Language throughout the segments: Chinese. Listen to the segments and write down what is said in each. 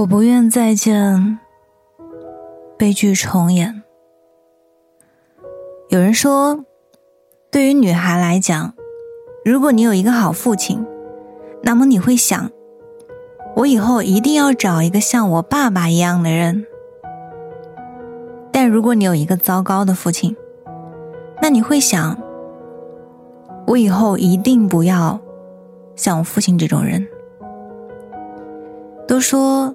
我不愿再见悲剧重演。有人说，对于女孩来讲，如果你有一个好父亲，那么你会想，我以后一定要找一个像我爸爸一样的人。但如果你有一个糟糕的父亲，那你会想，我以后一定不要像我父亲这种人。都说。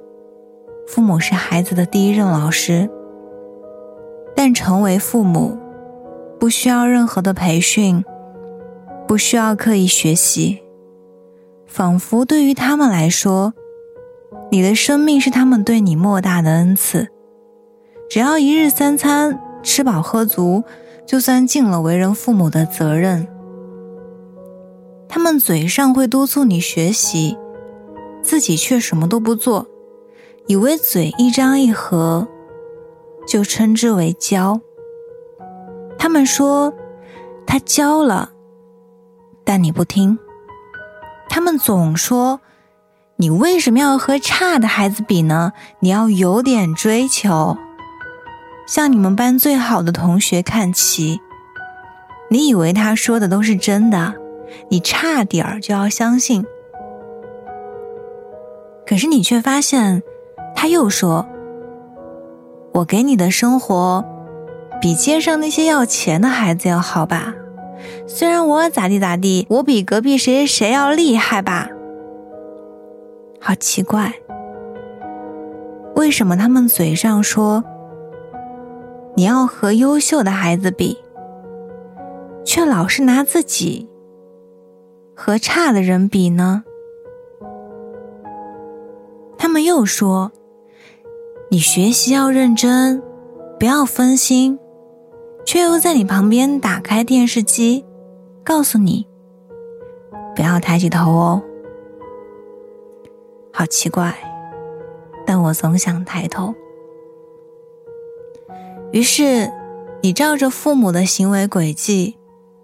父母是孩子的第一任老师，但成为父母不需要任何的培训，不需要刻意学习，仿佛对于他们来说，你的生命是他们对你莫大的恩赐。只要一日三餐吃饱喝足，就算尽了为人父母的责任。他们嘴上会督促你学习，自己却什么都不做。以为嘴一张一合，就称之为教。他们说他教了，但你不听。他们总说你为什么要和差的孩子比呢？你要有点追求，向你们班最好的同学看齐。你以为他说的都是真的，你差点儿就要相信。可是你却发现。他又说：“我给你的生活，比街上那些要钱的孩子要好吧？虽然我咋地咋地，我比隔壁谁谁要厉害吧？好奇怪，为什么他们嘴上说你要和优秀的孩子比，却老是拿自己和差的人比呢？”他们又说。你学习要认真，不要分心，却又在你旁边打开电视机，告诉你不要抬起头哦。好奇怪，但我总想抬头。于是，你照着父母的行为轨迹，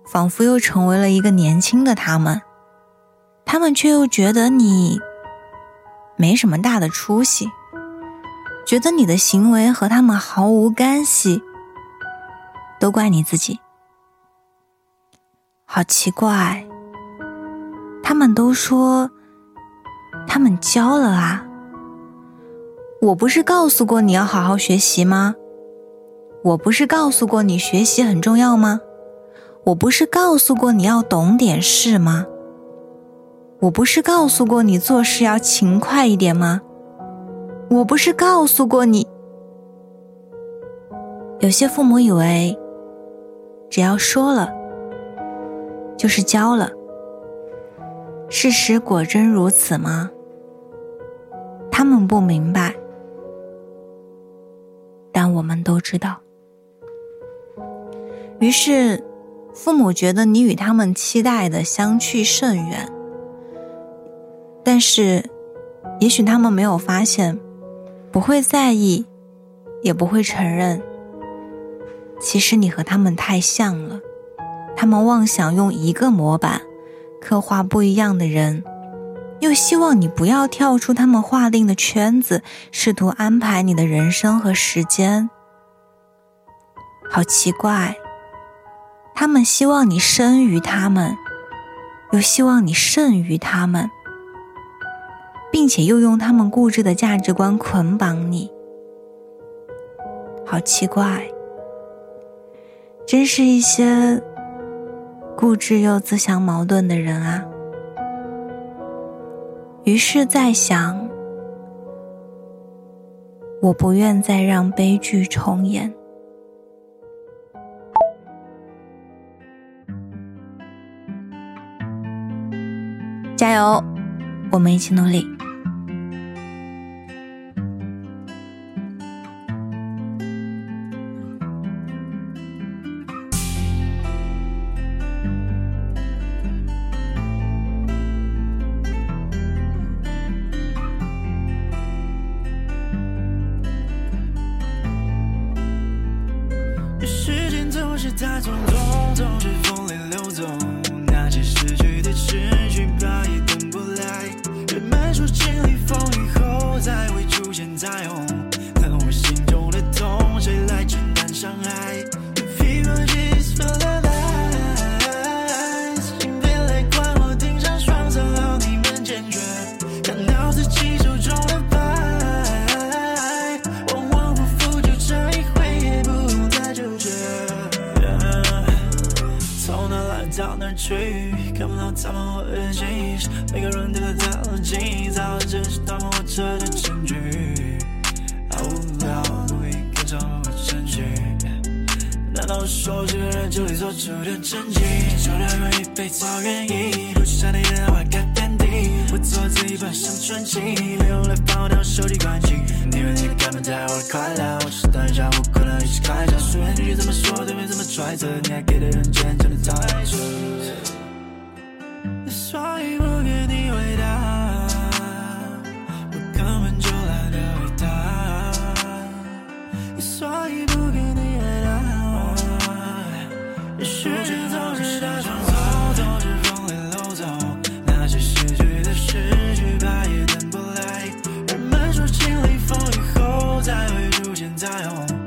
仿佛又成为了一个年轻的他们，他们却又觉得你没什么大的出息。觉得你的行为和他们毫无干系，都怪你自己。好奇怪，他们都说他们教了啊，我不是告诉过你要好好学习吗？我不是告诉过你学习很重要吗？我不是告诉过你要懂点事吗？我不是告诉过你做事要勤快一点吗？我不是告诉过你，有些父母以为，只要说了，就是教了。事实果真如此吗？他们不明白，但我们都知道。于是，父母觉得你与他们期待的相去甚远，但是，也许他们没有发现。不会在意，也不会承认。其实你和他们太像了，他们妄想用一个模板刻画不一样的人，又希望你不要跳出他们划定的圈子，试图安排你的人生和时间。好奇怪，他们希望你生于他们，又希望你胜于他们。并且又用他们固执的价值观捆绑你，好奇怪，真是一些固执又自相矛盾的人啊！于是，在想，我不愿再让悲剧重演，加油，我们一起努力。它匆匆，总是风里流走。那些逝去的、誓，看不到他们我的心，每个人都有他的记忆，早这是他们活着的证据。好无聊，努力跟着我证据。难道说这个人就里做出的真迹？就两人一杯早愿意，不去想那烟花开。我做自己本身传奇，没有来放掉手机关机。你以为你看不在我的快乐，我是等一下不可能一起开车。随便你怎么说，对面怎么揣测，你还给的人坚强的太扯。所以我 down.